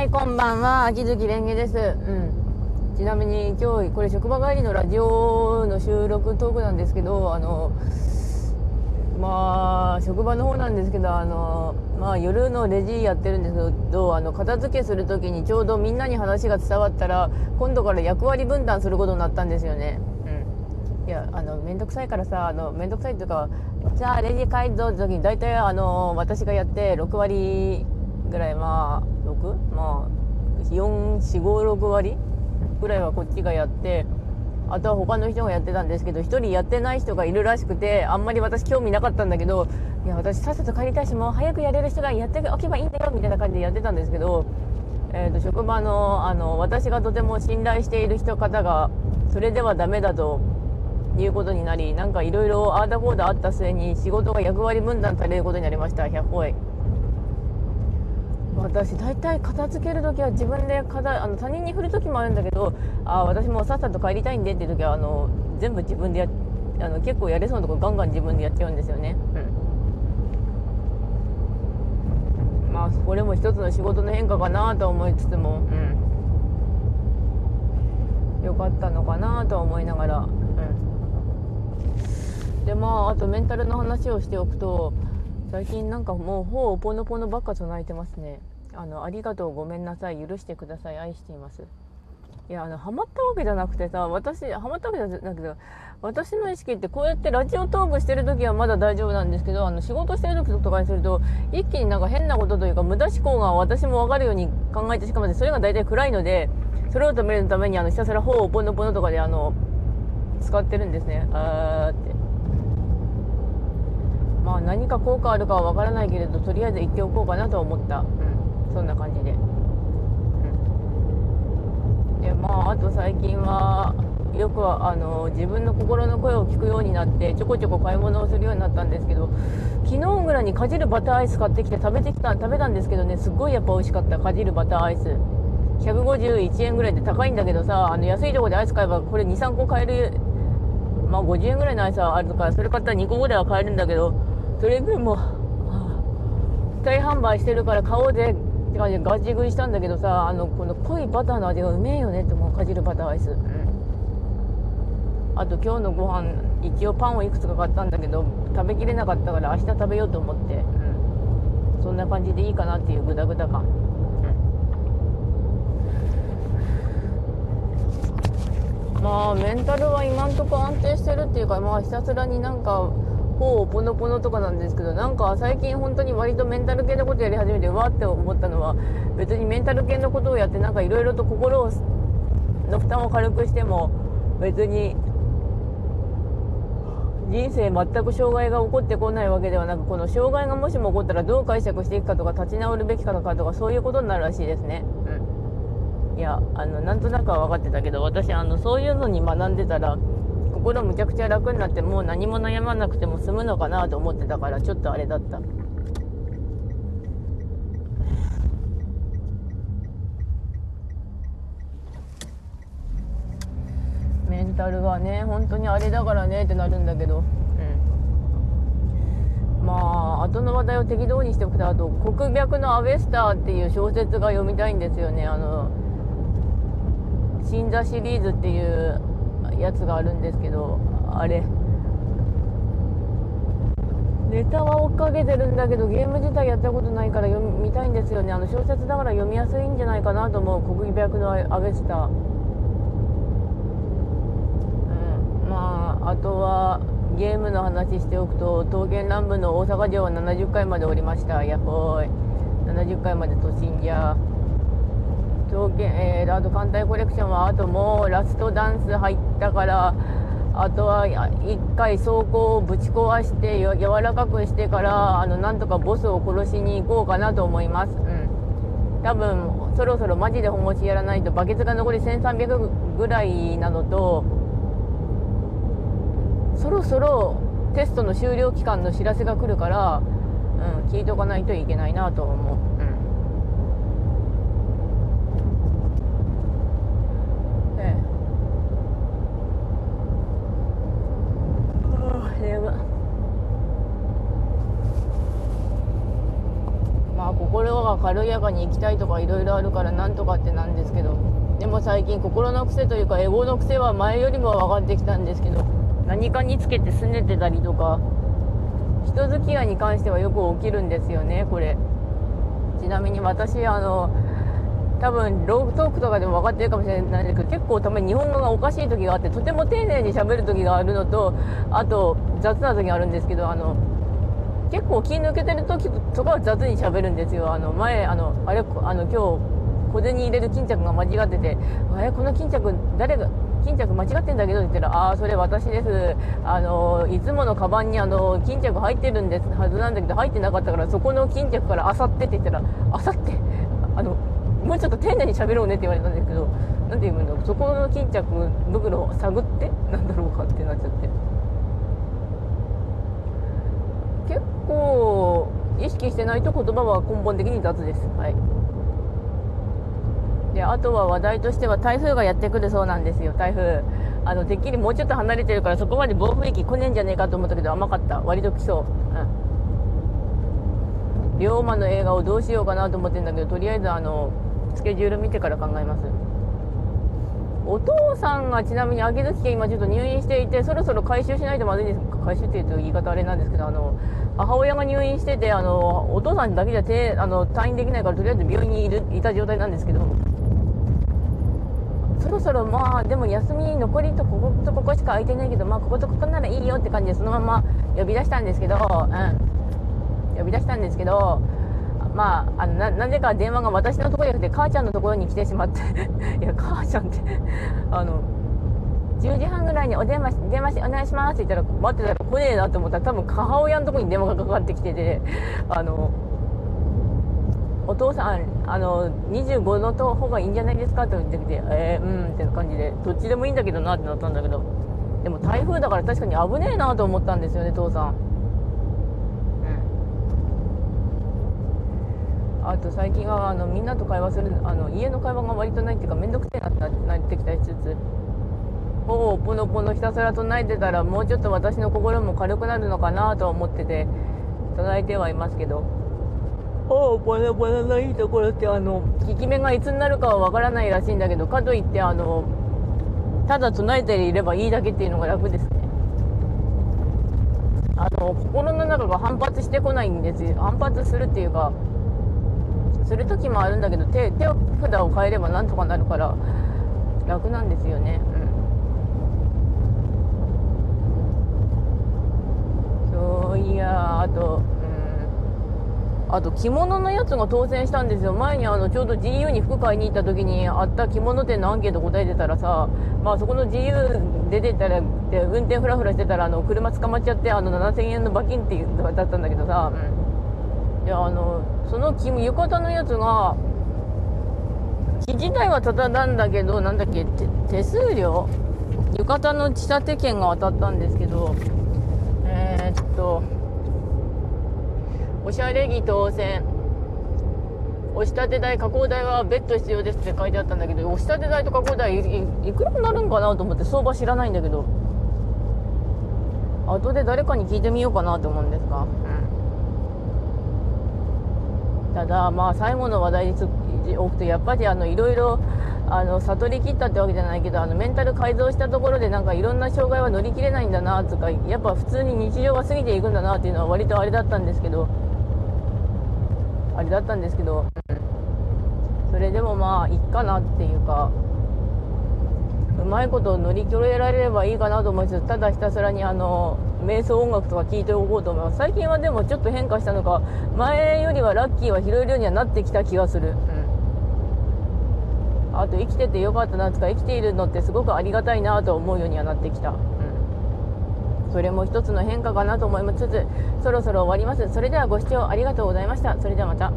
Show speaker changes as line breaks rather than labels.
はい、こんばんは。秋月蓮華です。うん。ちなみに今日、これ職場帰りのラジオの収録トークなんですけど、あの、まあ、職場の方なんですけど、あの、まあ、夜のレジやってるんですけど、あの、片付けする時にちょうどみんなに話が伝わったら、今度から役割分担することになったんですよね。うん。いや、あの、めんどくさいからさ、あの、めんどくさいっていうか、じゃあレジ帰るぞって時に、大体、あの、私がやって6割ぐらい、まあ、6? まあ445割ぐらいはこっちがやってあとは他の人がやってたんですけど1人やってない人がいるらしくてあんまり私興味なかったんだけどいや私さっさと帰りたいしもう早くやれる人がやっておけばいいんだよみたいな感じでやってたんですけど、えーと、職場のあの私がとても信頼している人方がそれではダメだということになりなんかいろいろああだこうだあった末に仕事が役割分担されることになりました100歩私大体片付ける時は自分で片あの他人に振る時もあるんだけどあ私もうさっさと帰りたいんでっていう時はあの全部自分でやあの結構やれそうなところガンガン自分でやっちゃうんですよね。うん、まあこれも一つの仕事の変化かなと思いつつも、うん、よかったのかなと思いながら、うん、でまああとメンタルの話をしておくと最近なんかもうほうポノポノばっか唱えてますね。あのありがとうごめんなさい許してください愛しています。いやあのハマったわけじゃなくてさ私ハマったわけじゃなくて私の意識ってこうやってラジオトークしてる時はまだ大丈夫なんですけどあの仕事してる時とかにすると一気になんか変なことというか無駄思考が私も分かるように考えてしかもそれが大体暗いのでそれを止めるためにあのひたすらほうポノポノとかであの使ってるんですね。あーって。まあ何か効果あるかは分からないけれどとりあえず言っておこうかなと思った、うん、そんな感じで、うん、でまああと最近はよくあの自分の心の声を聞くようになってちょこちょこ買い物をするようになったんですけど昨日ぐらいにかじるバターアイス買ってきて食べてきた食べたんですけどねすっごいやっぱ美味しかった。かじるバターアイス。151円ぐらいで高いんだけどさあの安いとこでアイス買えばこれ23個買える。まあ50円ぐらいのアイスはあるからそれ買ったら2個ぐらいは買えるんだけどそれ分も再販売してるから買おうぜって感じでガチ食いしたんだけどさあのこの濃いバターの味がうめえよねってもうかじるバターアイス、うん、あと今日のご飯一応パンをいくつか買ったんだけど食べきれなかったから明日食べようと思って、うん、そんな感じでいいかなっていうグダグダ感、うん、まあメンタルは今んとこ安定してるっていうかまあひたすらになんかほうポノポノとかなんですけどなんか最近本当に割とメンタル系のことやり始めてわって思ったのは別にメンタル系のことをやってなんかいろいろと心の負担を軽くしても別に人生全く障害が起こってこないわけではなくこの障害がもしも起こったらどう解釈していくかとか立ち直るべきかとかとかそういうことになるらしいですね。うん、いやあのなんとなくは分かってたけど私あのそういうのに学んでたら心むちゃくちゃ楽になってもう何も悩まなくても済むのかなと思ってたからちょっとあれだった。メンタルはね本当にあれだからねってなるんだけど。うん。まあ後の話題を適当にしておくとあと「国脈のアベスター」っていう小説が読みたいんですよね。あの新座シリーズっていうやつがあるんですけどあれ。ネタは追っかけてるんだけどゲーム自体やったことないから読みたいんですよね。あの小説だから読みやすいんじゃないかなと思う。国技白のアベスタ、うん、まああとはゲームの話しておくと刀剣乱舞の大阪城は70回までおりました。やっほーい。70回まで突進じゃ。条件、えー、あと艦隊コレクションはあともうラストダンス入ったからあとは1回走行をぶち壊して柔らかくしてからあのなんとかボスを殺しに行こうかなと思います、うん、多分そろそろマジで本腰やらないとバケツが残り1300ぐらいなのとそろそろテストの終了期間の知らせが来るから、うん、聞いとかないといけないなと思う。軽やかに生きたいとかいろいろあるからなんとかってなんですけどでも最近心の癖というかエゴの癖は前よりも上がってきたんですけど何かにつけて拗ねてたりとか人付き合いに関してはよく起きるんですよねこれ。ちなみに私あの多分ロートークとかでも分かってるかもしれないですけど結構たまに日本語がおかしい時があってとても丁寧にしゃべる時があるのとあと雑な時があるんですけどあの結構気抜けてる時とかは雑にしゃべるんですよあの前あのあれあの今日小銭入れる巾着が間違ってて「あれこの巾着誰が巾着間違ってんだけど」って言ったら「ああそれ私ですあのいつものカバンにあの巾着入ってるんですはずなんだけど入ってなかったからそこの巾着からあさって」って言ったら「あさってあのもうちょっと丁寧に喋ろうね」って言われたんですけど何て言うんだろうそこの巾着袋を探ってなんだろうかってなっちゃって。結構意識してないと言葉は根本的に雑です。はい。であとは話題としては台風がやってくるそうなんですよ。台風。あのてっきりもうちょっと離れてるからそこまで暴風域来ねえんじゃねえかと思ったけど甘かった。割と来そう。うん。龍馬の映画をどうしようかなと思ってんだけどとりあえずあのスケジュール見てから考えます。お父さんがちなみに秋月家今ちょっと入院していてそろそろ回収しないとまずいんです。回収っていうと言い方あれなんですけどあの母親が入院しててあのお父さんだけじゃてあの退院できないからとりあえず病院にいるいた状態なんですけど。そろそろまあでも休み残りとこことここしか空いてないけどまあこことここならいいよって感じでそのまま呼び出したんですけど、うん、呼び出したんですけどまあ、あのななぜか電話が私のところじゃなくて母ちゃんのところに来てしまって。いや母ちゃんってあの10時半ぐらいにお電話し電話しお願いしますって言ったら待ってたら来ねえなと思ったら多分母親のところに電話がかかってきててあのお父さんあの25の方がいいんじゃないですかって言ってきてえー、うんって感じでどっちでもいいんだけどなってなったんだけどでも台風だから確かに危ねえなと思ったんですよね父さんうんあと最近はあのみんなと会話するあの家の会話が割とないっていうか面倒くせえなってなってきたしつつほうポノポノひたすら唱えてたらもうちょっと私の心も軽くなるのかなと思ってて唱えてはいますけどおボナボナのいいところってあの効き目がいつになるかはわからないらしいんだけどかといってあのただ唱えていればいいだけっていうのが楽ですね。あの心の中が反発してこないんですよ。反発するっていうかする時もあるんだけど手手札を変えればなんとかなるから楽なんですよね。うん。そういやあとあと着物のやつが当選したんですよ。前にあのちょうど GU に服買いに行った時にあった着物店のアンケート答えてたらさまあそこの GU 出てたらで運転フラフラしてたらあの車捕まっちゃってあの7000円の罰金っていうだったんだけどさ、うん、いやあのその浴衣のやつが着自体はただなんだけどなんだっけ手数料？浴衣の仕立て券が当たったんですけどえー、っとおしゃれ着当選。押し立て代加工代は別途必要ですって書いてあったんだけど押し立て代と加工代いくらになるんかなと思って相場知らないんだけど。後で誰かに聞いてみようかなと思うんですが、うん、ただまあ最後の話題に多くてやっぱりあのいろいろあの悟りきったってわけじゃないけどあのメンタル改造したところでなんかいろんな障害は乗り切れないんだなとかやっぱ普通に日常が過ぎていくんだなっていうのは割とあれだったんですけどあれだったんですけど、それでもまあいっかなっていうかうまいことを乗り切れられればいいかなと思いつつただひたすらにあの瞑想音楽とか聴いておこうと思います。最近はでもちょっと変化したのか前よりはラッキーは拾えるようにはなってきた気がする、うん、あと生きててよかったなとか生きているのってすごくありがたいなと思うようにはなってきた、それも一つの変化かなと思いつつそろそろ終わります。それではご視聴ありがとうございました。それではまた